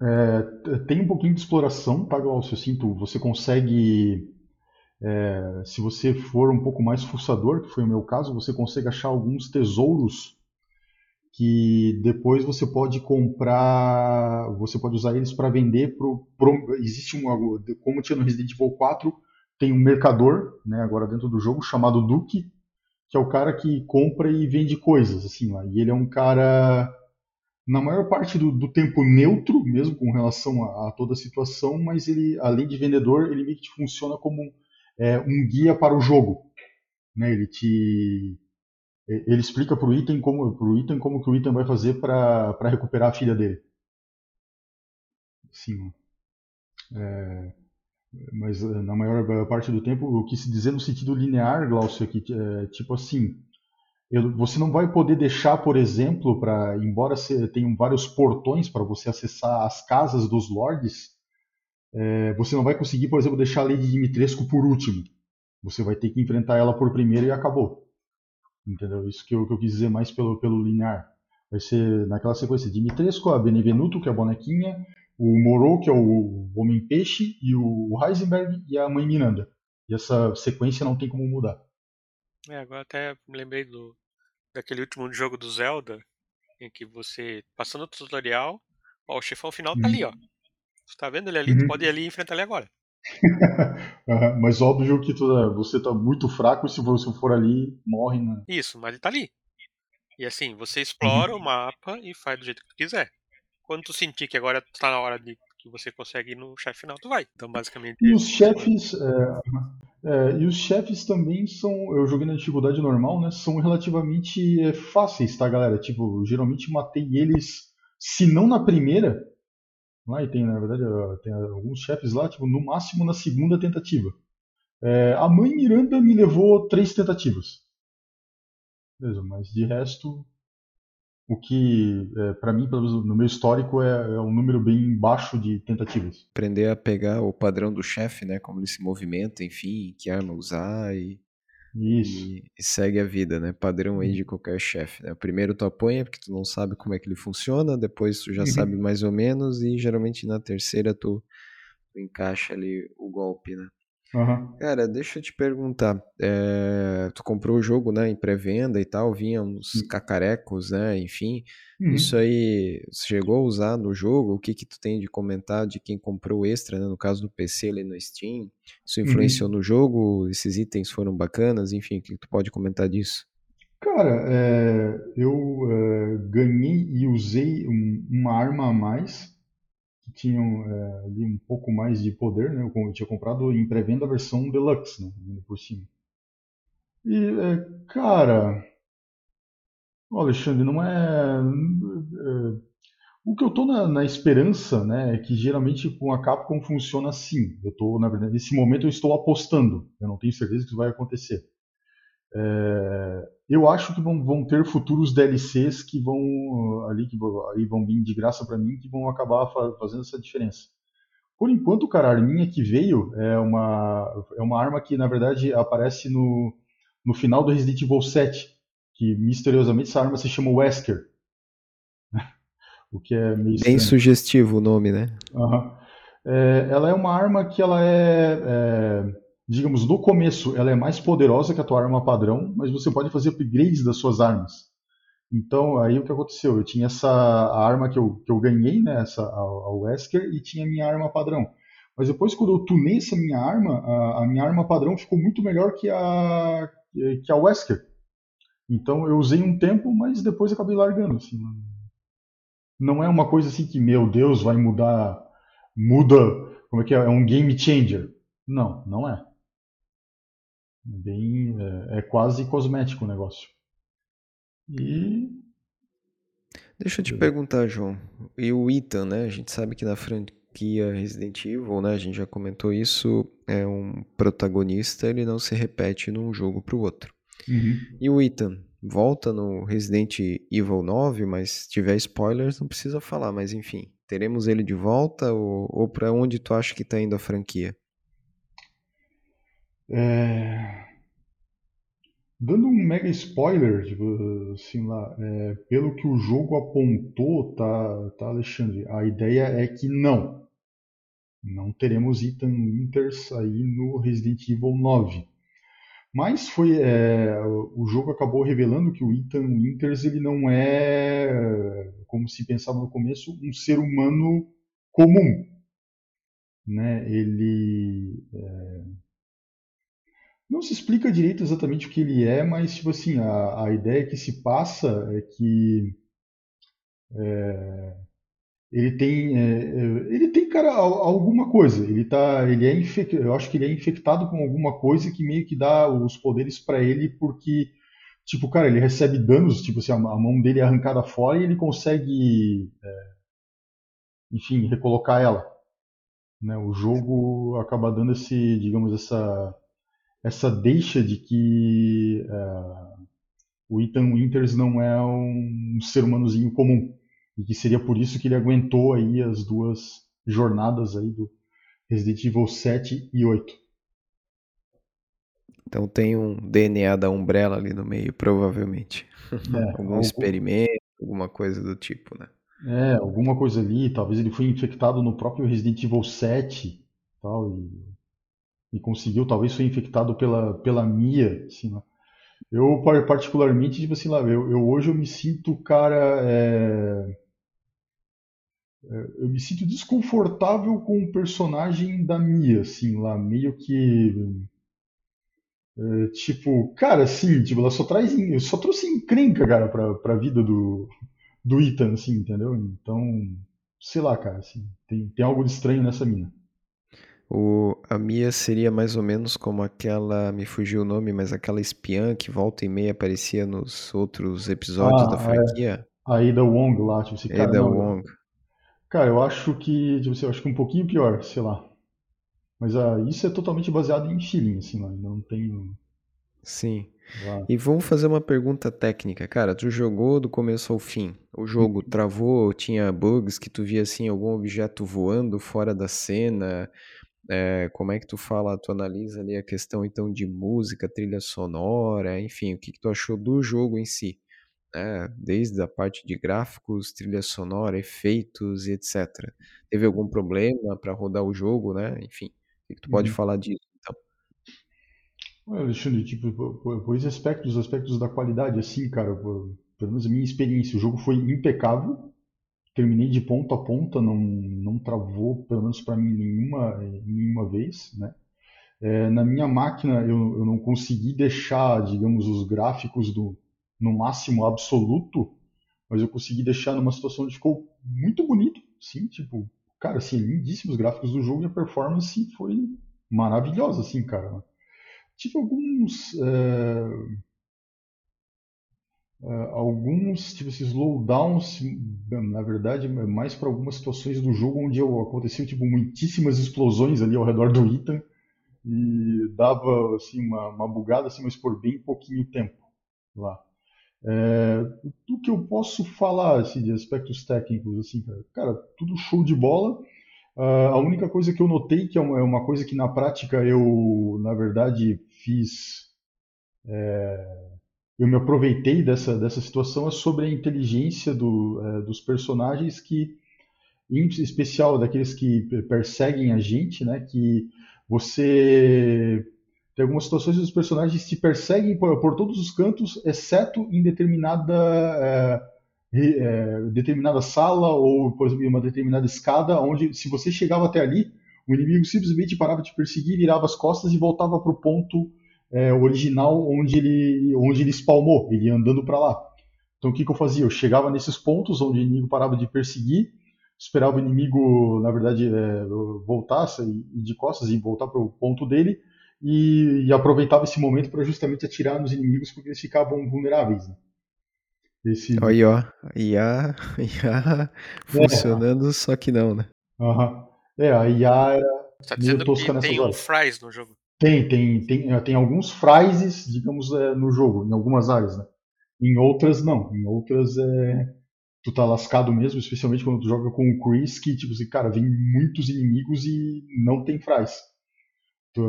É, tem um pouquinho de exploração, tá, Glaucio? Eu sinto, você consegue é, se você for um pouco mais fuçador, que foi o meu caso, você consegue achar alguns tesouros que depois você pode comprar, você pode usar eles para vender pro, pro, existe um como tinha no Resident Evil 4, tem um mercador, né, agora dentro do jogo chamado Duke, que é o cara que compra e vende coisas assim lá. E ele é um cara na maior parte do, do tempo neutro, mesmo com relação a, a, toda a situação, mas ele além de vendedor, ele meio que funciona como é, um guia para o jogo. Né? Ele te ele explica para o item como pro item como que o item vai fazer para recuperar a filha dele. Sim. É, mas é, na maior parte do tempo, o que se dizer no sentido linear, Glaucio, aqui, é tipo assim, eu, você não vai poder deixar, por exemplo, para embora tenham vários portões para você acessar as casas dos lords, é, você não vai conseguir, por exemplo, deixar a Lady Dimitrescu por último. Você vai ter que enfrentar ela por primeiro e acabou. Entendeu? Isso que eu, que eu quis dizer mais pelo, pelo linear. Vai ser naquela sequência Dimitrescu, a Benevenuto, que é a bonequinha, o Moro, que é o Homem-Peixe, e o Heisenberg e a Mãe Miranda. E essa sequência não tem como mudar. É, agora até me lembrei do, daquele último jogo do Zelda, em que você, passando o tutorial, ó, o chefão final tá ali, ó. Tu tá vendo ele ali? Uhum. Tu pode ir ali e enfrentar ele agora. uhum, mas óbvio que tu, é, você tá muito fraco e se você for ali, morre, né? Isso, mas ele tá ali. E assim, você explora uhum. o mapa e faz do jeito que tu quiser. Quando tu sentir que agora tá na hora de que você consegue ir no chefe final, tu vai. Então, basicamente. E os chefes. É, é, e os chefes também são. Eu joguei na dificuldade normal, né? São relativamente é, fáceis, tá, galera? Tipo, geralmente matei eles, se não na primeira, Lá, e tem, na verdade, tem alguns chefes lá, tipo, no máximo na segunda tentativa. É, a mãe Miranda me levou três tentativas. Beleza, mas de resto. o que, é, para mim, no meu histórico, é, é, um número bem baixo de tentativas. Aprender a pegar o padrão do chefe, né? Como ele se movimenta, enfim, que arma usar e, e, e, segue a vida, né? Padrão aí de uhum. qualquer chefe, né? Primeiro tu apanha porque tu não sabe como é que ele funciona, depois tu já uhum. sabe mais ou menos e geralmente na terceira tu, tu encaixa ali o golpe, né? Uhum. Cara, deixa eu te perguntar. É, tu comprou o jogo, né, em pré-venda e tal, vinha uns uhum. cacarecos, né, enfim. Uhum. Isso aí, chegou a usar no jogo? O que que tu tem de comentar de quem comprou extra, né, no caso do PC ali no Steam? Isso influenciou uhum. no jogo? Esses itens foram bacanas? Enfim, o que tu pode comentar disso? Cara, é, eu é, ganhei e usei um, uma arma a mais que tinham é, ali um pouco mais de poder, né? Eu tinha comprado em pré-venda a versão deluxe, né? Por cima. E, é, cara, Alexandre, não é, é, o que eu tô na, na, esperança, né, é que geralmente com a Capcom funciona assim. Eu tô, na verdade, nesse momento eu estou apostando. Eu não tenho certeza que isso vai acontecer. É, eu acho que vão, vão, ter futuros DLCs que vão ali que vão, aí vão vir de graça para mim que vão acabar fazendo essa diferença. Por enquanto, cara, a arminha que veio é uma é uma arma que na verdade aparece no, no final do Resident Evil 7, que misteriosamente essa arma se chama Wesker. o que é meio bem sugestivo o nome, né? Uhum. É, ela é uma arma que ela é, é digamos, no começo ela é mais poderosa que a tua arma padrão, mas você pode fazer upgrades das suas armas. Então, aí o que aconteceu? Eu tinha essa arma que eu, que eu ganhei, né, essa, a, a Wesker, e tinha a minha arma padrão. Mas depois, quando eu tunei essa minha arma, a, a minha arma padrão ficou muito melhor que a, que a Wesker. Então, eu usei um tempo, mas depois acabei largando. Assim, não é uma coisa assim que, meu Deus, vai mudar, muda, como é que é? É um game changer. Não, não é. Bem, é, é quase cosmético o negócio. E Deixa eu te perguntar, João. E o Ethan, né? A gente sabe que na franquia Resident Evil, né? A gente já comentou isso. É um protagonista, ele não se repete num jogo pro outro. Uhum. E o Ethan volta no Resident Evil 9, mas se tiver spoilers não precisa falar. Mas enfim, teremos ele de volta ou, ou para onde tu acha que tá indo a franquia? É... Dando um mega spoiler, tipo, assim lá, é, pelo que o jogo apontou, tá, tá, Alexandre? A ideia é que não. Não teremos Ethan Winters aí no Resident Evil 9. Mas foi, é, o jogo acabou revelando que o Ethan Winters ele não é, como se pensava no começo, um ser humano comum. Né? Ele é, não se explica direito exatamente o que ele é, mas tipo assim, a, a ideia que se passa é que é, ele tem é, é ele tem cara alguma coisa. Ele tá ele é infec, eu acho que ele é infectado com alguma coisa que meio que dá os poderes para ele porque tipo cara ele recebe danos tipo assim a, a, mão dele é arrancada fora e ele consegue é, enfim recolocar ela. Né? O jogo acaba dando esse digamos essa essa deixa de que uh, o Ethan Winters não é um ser humanozinho comum e que seria por isso que ele aguentou aí as duas jornadas aí do Resident Evil 7 e 8. Então tem um DNA da Umbrella ali no meio, provavelmente. É, Algum experimento, alguma coisa do tipo, né? É, alguma coisa ali, talvez ele foi infectado no próprio Resident Evil 7 tal, e e conseguiu, talvez foi infectado pela, pela Mia, assim, né? Eu, particularmente, tipo assim, lá, eu, eu hoje eu me sinto, cara, é... é eu me sinto desconfortável com o personagem da Mia, assim, lá, meio que... É, tipo, cara, assim, tipo, ela só traz, só trouxe encrenca, cara, pra, pra vida do, do Ethan, assim, entendeu? Então, sei lá, cara, assim, tem, tem algo de estranho nessa mina. O, a Mia seria mais ou menos como aquela, me fugiu o nome, mas aquela espiã que volta e meia aparecia nos outros episódios ah, da é. franquia. É. A Ada Wong lá, tipo assim, cara, Ada não, Wong. Cara, eu acho que, tipo assim, eu acho que um pouquinho pior, sei lá. Mas ah, isso é totalmente baseado em feeling, assim, mano. Não tem. Sim. E vamos fazer uma pergunta técnica. Cara, tu jogou do começo ao fim. O jogo travou, tinha bugs que tu via assim algum objeto voando fora da cena. É, como é que tu fala, tu analisa ali a questão então de música, trilha sonora, enfim, o que, que tu achou do jogo em si? né? Desde a parte de gráficos, trilha sonora, efeitos e etc. Teve algum problema para rodar o jogo, né? Enfim, o que que tu pode Uhum. falar disso, então? Olha, Alexandre, tipo, po- po- pois aspectos, aspectos da qualidade, assim, cara, po- pelo menos a minha experiência, o jogo foi impecável, terminei de ponta a ponta, não, não travou, pelo menos para mim, nenhuma, nenhuma vez, né? É, na minha máquina eu, eu não consegui deixar, digamos, os gráficos do, no máximo absoluto, mas eu consegui deixar numa situação onde ficou muito bonito, sim, tipo, cara, assim, lindíssimos gráficos do jogo e a performance foi maravilhosa, assim, cara. Tive alguns, é, é, alguns, tipo, esses slowdowns, na verdade, é mais para algumas situações do jogo onde eu, aconteceu, tipo, muitíssimas explosões ali ao redor do Ethan e dava, assim, uma, uma bugada, assim, mas por bem pouquinho tempo lá. É, que eu posso falar assim, de aspectos técnicos, assim, cara, cara, tudo show de bola. Uh, a única coisa que eu notei, que é uma, é uma, coisa que na prática eu, na verdade, fiz. É, eu me aproveitei dessa, dessa situação, é sobre a inteligência do, é, dos personagens que, em especial daqueles que perseguem a gente, né? Que você tem algumas situações que os personagens te perseguem por, por todos os cantos, exceto em determinada, é, é, determinada sala ou, por exemplo, em uma determinada escada, onde se você chegava até ali, o inimigo simplesmente parava de perseguir, virava as costas e voltava para o ponto é, original onde ele, onde ele spawnou, ele ia andando para lá. Então o que, que eu fazia? Eu chegava nesses pontos onde o inimigo parava de perseguir, esperava o inimigo, na verdade, é, voltasse e de costas e voltar para o ponto dele, e, e aproveitava esse momento para justamente atirar nos inimigos porque eles ficavam vulneráveis. Né? Esse... Aí, ó, IA, IA funcionando, é. só que não, né? Uh -huh. É, a IA era Você tá dizendo que tem um fries no jogo? Tem, tem, tem, tem alguns phrases, digamos, é, no jogo, em algumas áreas, né? Em outras, não. Em outras, é, tu tá lascado mesmo, especialmente quando tu joga com o Chris, que, tipo assim, cara, vem muitos inimigos e não tem fries.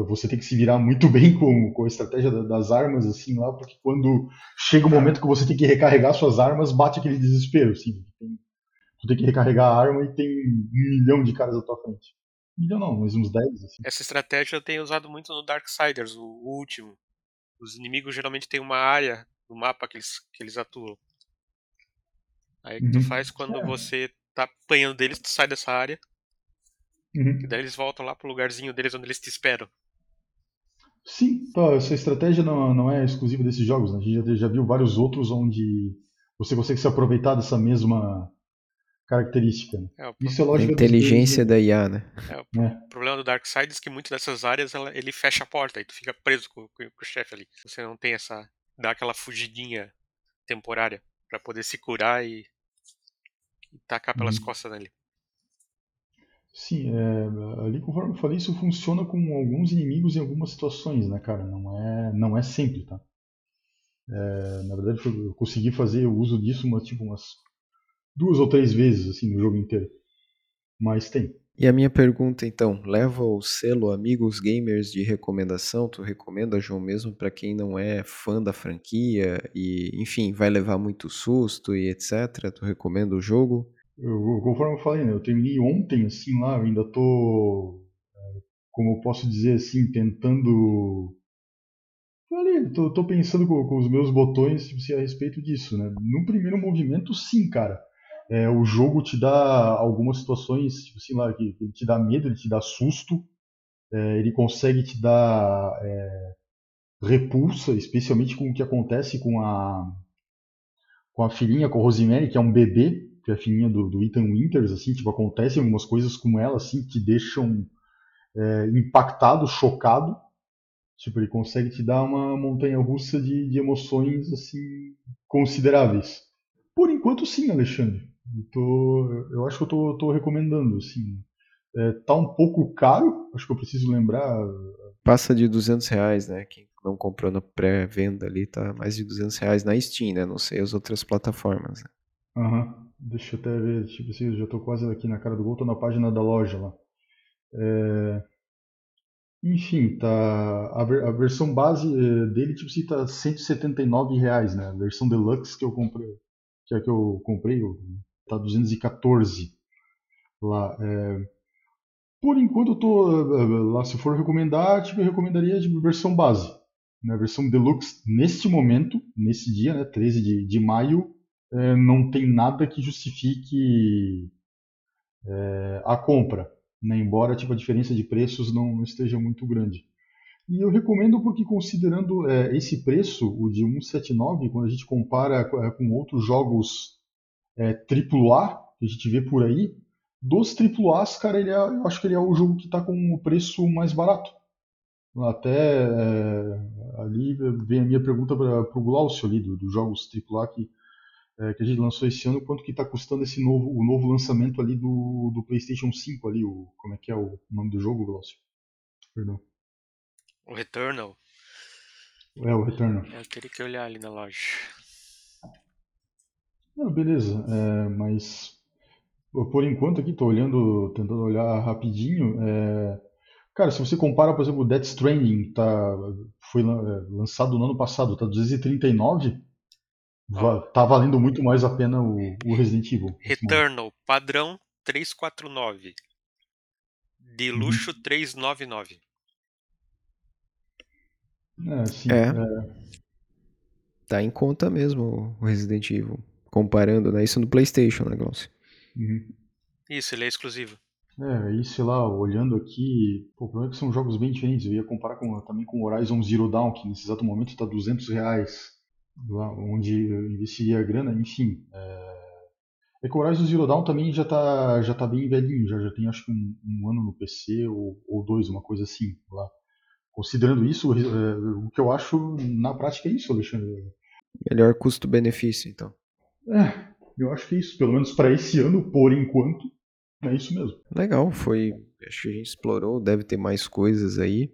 Você tem que se virar muito bem com, com a estratégia das armas, assim, lá, porque quando chega o momento que você tem que recarregar suas armas, bate aquele desespero, assim. Tu tem que recarregar a arma e tem um milhão de caras à tua frente. Milhão não, mas uns 10, assim. Essa estratégia eu tenho usado muito no Darksiders, o último. Os inimigos geralmente têm uma área do mapa que eles, que eles atuam. Aí o que tu faz quando é. você tá apanhando deles, tu sai dessa área. Uhum. E daí eles voltam lá pro lugarzinho deles onde eles te esperam. Sim, tá, essa estratégia não, não é exclusiva desses jogos. Né? A gente já, já viu vários outros onde você consegue se aproveitar dessa mesma característica. É, Isso é A lógico inteligência da IA, né? é, o É. problema do Darksiders é que muitas dessas áreas ela- ele fecha a porta e tu fica preso com, com- com o chefe ali. Você não tem essa. dá aquela fugidinha temporária pra poder se curar e, e tacar pelas Uhum. costas nele. Sim, é, ali conforme eu falei, isso funciona com alguns inimigos em algumas situações, né, cara? Não é, não é sempre, tá? É, na verdade, eu consegui fazer o uso disso uma, tipo, umas duas ou três vezes, assim, no jogo inteiro. Mas tem. E a minha pergunta então, leva o selo Amigos Gamers de recomendação? Tu recomenda, João, mesmo para quem não é fã da franquia e, enfim, vai levar muito susto e etc? Tu recomenda o jogo? Eu, conforme eu falei, né, eu terminei ontem, assim, lá, eu ainda tô, é, como eu posso dizer assim, tentando... Ali, tô, tô pensando com, com os meus botões tipo, assim, a respeito disso, né? No primeiro movimento, sim, cara. É, o jogo te dá algumas situações, tipo assim, lá, que, ele te dá medo, ele te dá susto, é, ele consegue te dar é, repulsa, especialmente com o que acontece com a com a filhinha, com a Rosemary, que é um bebê, que é a filhinha do, do Ethan Winters, assim, tipo, acontecem algumas coisas com ela, assim, que te deixam é, impactado, chocado. Tipo, ele consegue te dar uma montanha russa de, de emoções, assim, consideráveis. Por enquanto, sim, Alexandre. Eu, tô, eu acho que eu tô, tô recomendando, assim. É, tá um pouco caro, acho que eu preciso lembrar. Passa de 200 reais, né? Quem não comprou na pré-venda ali, tá mais de 200 reais na Steam, né? Não sei as outras plataformas. Né? Aham. Uhum. Deixa eu até ver, tipo assim, eu já tô quase aqui na cara do gol, tô na página da loja lá. É... Enfim, tá a, ver, a versão base eh, dele tipo assim, tá 179 reais, né? A versão deluxe que eu comprei, que é que eu comprei, tá 214 lá. É... Por enquanto eu tô eh, lá, se for recomendar, tipo, eu recomendaria tipo, versão base. Né? A versão deluxe, neste momento, nesse dia, né, 13 de, de maio, é, não tem nada que justifique é, a compra, né? embora tipo, a diferença de preços não esteja muito grande. E eu recomendo porque considerando é, esse preço, o de 179, quando a gente compara é, com outros jogos é, AAA que a gente vê por aí, dos AAAs, cara, ele é, eu acho que ele é o jogo que está com o preço mais barato. Até é, ali vem a minha pergunta para o Glaucio ali, dos do jogos AAA que é, que a gente lançou esse ano, quanto que está custando esse novo, o novo lançamento ali do, do PlayStation 5 ali, o, como é que é o nome do jogo, Glaucio? Perdão. O Returnal. É, o Returnal. É, eu teria que olhar ali na loja. Não, beleza, é, mas por enquanto aqui, estou olhando, tentando olhar rapidinho, é, cara, se você compara, por exemplo, o Death Stranding, tá, foi é, lançado no ano passado, tá 239, Tá valendo muito mais a pena o, o Resident Evil. Returnal, padrão 349. De uhum. luxo uhum. 399. É, sim. É. é. Tá em conta mesmo o Resident Evil. Comparando, né? Isso no PlayStation, né, Glaucio? Uhum. Isso, ele é exclusivo. É, e sei lá, olhando aqui, pô, o problema é que são jogos bem diferentes. Eu ia comparar com, também com Horizon Zero Dawn, que nesse exato momento tá 200 reais lá onde eu investiria a grana, enfim. É, é que o Horizon Zero Dawn também já está já tá bem velhinho, já, já tem acho que um, um ano no PC ou, ou dois, uma coisa assim lá. Considerando isso, é, o que eu acho na prática é isso, Alexandre. Melhor custo-benefício, então. É, eu acho que é isso, pelo menos para esse ano, por enquanto, é isso mesmo. Legal, foi. Acho que a gente explorou, deve ter mais coisas aí.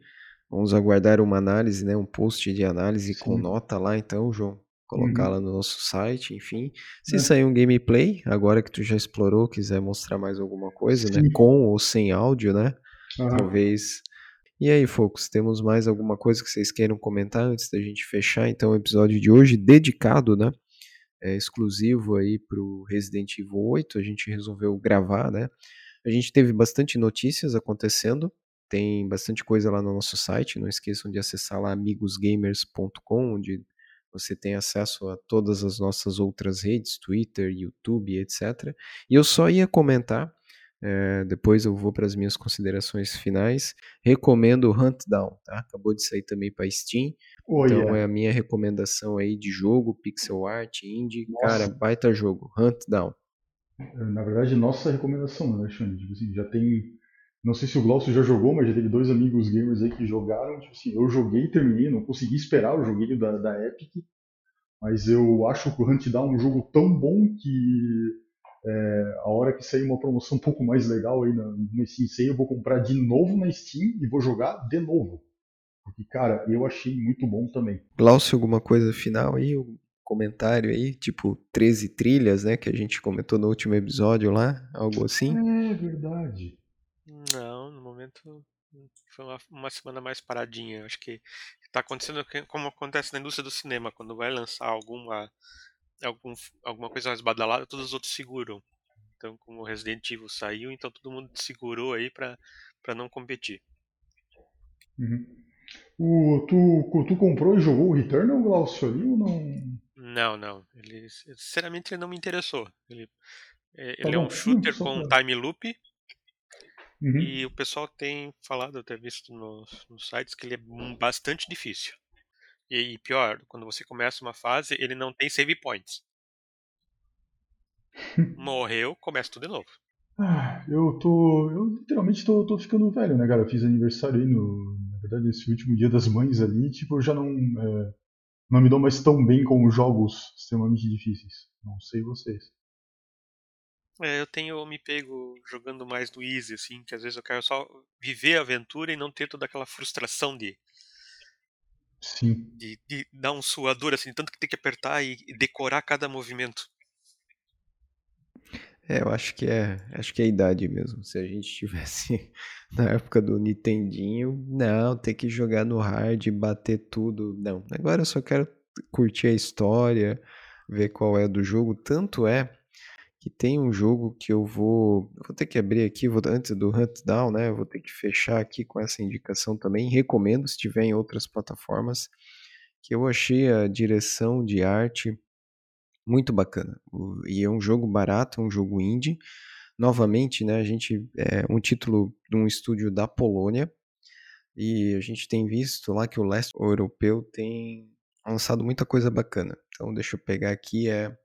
Vamos aguardar uma análise, né, um post de análise Sim. com nota lá, então, João. Colocar uhum. lá no nosso site, enfim. Se é. sair um gameplay, agora que tu já explorou, quiser mostrar mais alguma coisa, né, Sim. né? Com ou sem áudio, né? Uhum. Talvez. E aí, Focus, temos mais alguma coisa que vocês queiram comentar antes da gente fechar, então, o episódio de hoje, dedicado, né? É, exclusivo aí pro Resident Evil 8, a gente resolveu gravar, né? A gente teve bastante notícias acontecendo, tem bastante coisa lá no nosso site. Não esqueçam de acessar lá amigosgamers.com, onde você tem acesso a todas as nossas outras redes, Twitter, YouTube, etc. E eu só ia comentar, é, depois eu vou para as minhas considerações finais. Recomendo o Hunt Down, tá? Acabou de sair também para Steam. Oh, então yeah. é a minha recomendação aí de jogo, pixel art, indie. Nossa. Cara, baita jogo. Hunt Down. Na verdade, nossa recomendação, né, Alexandre? Tipo assim, já tem não sei se o Glaucio já jogou, mas já teve dois amigos gamers aí que jogaram. Tipo assim, eu joguei e terminei, não consegui esperar o joguinho da, da Epic. Mas eu acho que o Huntdown é um jogo tão bom que é, a hora que sair uma promoção um pouco mais legal aí no, no Steam eu vou comprar de novo na Steam e vou jogar de novo. Porque, cara, eu achei muito bom também. Glaucio, alguma coisa final aí? Um comentário aí? Tipo, 13 trilhas, né? Que a gente comentou no último episódio lá? Algo assim? É verdade. Não, no momento foi uma, uma semana mais paradinha. Acho que está acontecendo como acontece na indústria do cinema, quando vai lançar alguma algum, alguma coisa mais badalada, todos os outros seguram. Então, como o Resident Evil saiu, então todo mundo segurou aí para não competir. Uhum. O, tu, tu comprou e jogou o Return ou Glaucio ali ou não? Não, não. Ele, sinceramente, ele não me interessou. Ele, é, tá ele é um shooter com time loop Uhum. E o pessoal tem falado, eu ter visto nos, nos sites, que ele é bastante difícil. E, pior, quando você começa uma fase, ele não tem save points. Morreu, começa tudo de novo. Ah, eu tô. Eu literalmente tô, tô ficando velho, né, cara? Eu fiz aniversário aí no. Na verdade, esse último dia das mães ali, tipo, eu já não. É, não me dou mais tão bem com jogos extremamente difíceis. Não sei vocês. É, eu tenho me pego jogando mais no easy, assim, que às vezes eu quero só viver a aventura e não ter toda aquela frustração de Sim. De, de dar um suador, assim, tanto que tem que apertar e, decorar cada movimento. É, eu acho que é, acho que é a idade mesmo. Se a gente tivesse na época do Nintendinho, não, ter que jogar no hard, bater tudo, não. Agora eu só quero curtir a história, ver qual é do jogo. Tanto é que tem um jogo que eu vou, vou ter que abrir aqui, vou, antes do Hunt Down, né? Vou ter que fechar aqui com essa indicação também. Recomendo se tiver em outras plataformas, que eu achei a direção de arte muito bacana. E é um jogo barato, um jogo indie. Novamente, né, a gente é um título de um estúdio da Polônia. E a gente tem visto lá que o leste europeu tem lançado muita coisa bacana. Então deixa eu pegar aqui, é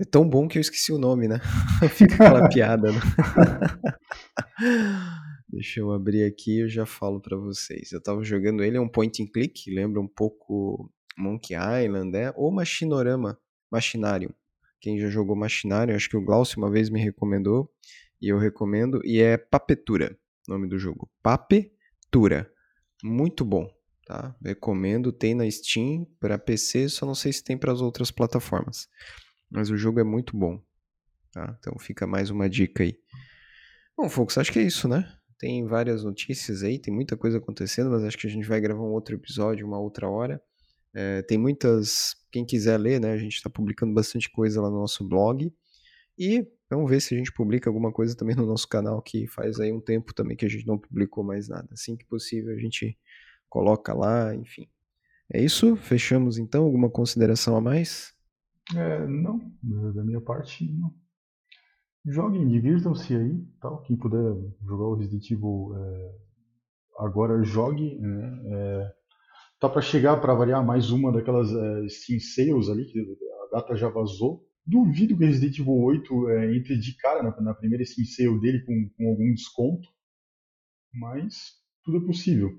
é tão bom que eu esqueci o nome, né? Fica aquela piada, né? Deixa eu abrir aqui e eu já falo para vocês. Eu tava jogando ele, é um point and click, lembra um pouco Monkey Island, é? Ou Machinorama, Machinarium. Quem já jogou Machinarium, acho que o Glaucio uma vez me recomendou, e eu recomendo, e é Papetura, nome do jogo. Papetura. Muito bom, tá? Recomendo, tem na Steam para PC, só não sei se tem para as outras plataformas. Mas o jogo é muito bom, tá? Então fica mais uma dica aí. Bom, folks, acho que é isso, né? Tem várias notícias aí, tem muita coisa acontecendo, mas acho que a gente vai gravar um outro episódio, uma outra hora. É, tem muitas. Quem quiser ler, né? A gente está publicando bastante coisa lá no nosso blog. E vamos ver se a gente publica alguma coisa também no nosso canal, que faz aí um tempo também que a gente não publicou mais nada. Assim que possível a gente coloca lá, enfim. É isso? Fechamos então? Alguma consideração a mais? É, não, da minha parte, não. Joguem, divirtam-se aí, tal. Quem puder jogar o Resident Evil é, agora, jogue. Né? É, Tá para chegar, para variar, mais uma daquelas é, Steam Sales ali, que a data já vazou. Duvido que Resident Evil 8 é, entre de cara na, na, primeira Steam Sale dele com, com algum desconto, mas tudo é possível.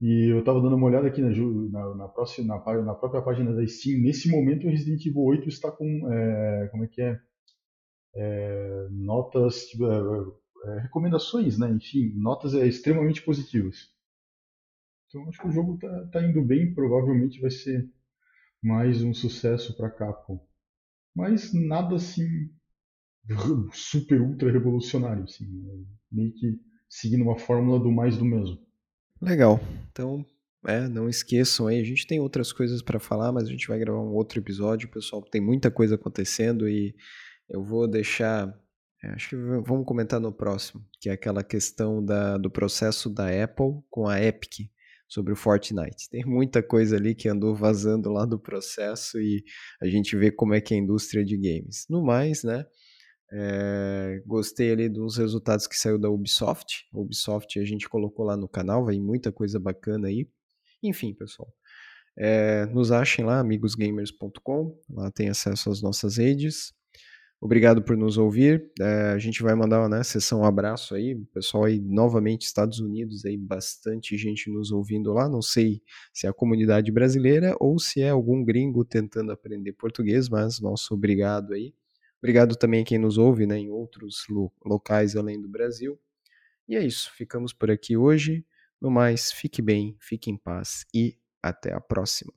E eu estava dando uma olhada aqui na, na, na, próxima, na, na, própria página da Steam. Nesse momento, o Resident Evil 8 está com. É, como é que é? é notas. Tipo, é, é, recomendações, né? Enfim, notas extremamente positivas. Então acho que o jogo tá, tá indo bem, provavelmente vai ser mais um sucesso para Capcom. Mas nada assim super ultra revolucionário, assim, né? meio que seguindo uma fórmula do mais do mesmo. Legal. Então, é, não esqueçam aí, a gente tem outras coisas para falar, mas a gente vai gravar um outro episódio, pessoal, tem muita coisa acontecendo e eu vou deixar é, acho que vamos comentar no próximo, que é aquela questão da, do processo da Apple com a Epic sobre o Fortnite. Tem muita coisa ali que andou vazando lá do processo e a gente vê como é que é a indústria de games. No mais, né? É, gostei ali dos resultados que saiu da Ubisoft. Ubisoft a gente colocou lá no canal, vai muita coisa bacana aí. Enfim, pessoal. É, nos achem lá, amigosgamers.com. Lá tem acesso às nossas redes. Obrigado por nos ouvir. É, a gente vai mandar uma né, sessão um abraço aí, pessoal aí novamente Estados Unidos aí bastante gente nos ouvindo lá. Não sei se é a comunidade brasileira ou se é algum gringo tentando aprender português, mas nosso obrigado aí. Obrigado também a quem nos ouve, né, em outros lo locais além do Brasil. E é isso. Ficamos por aqui hoje. No mais, fique bem, fique em paz e até a próxima.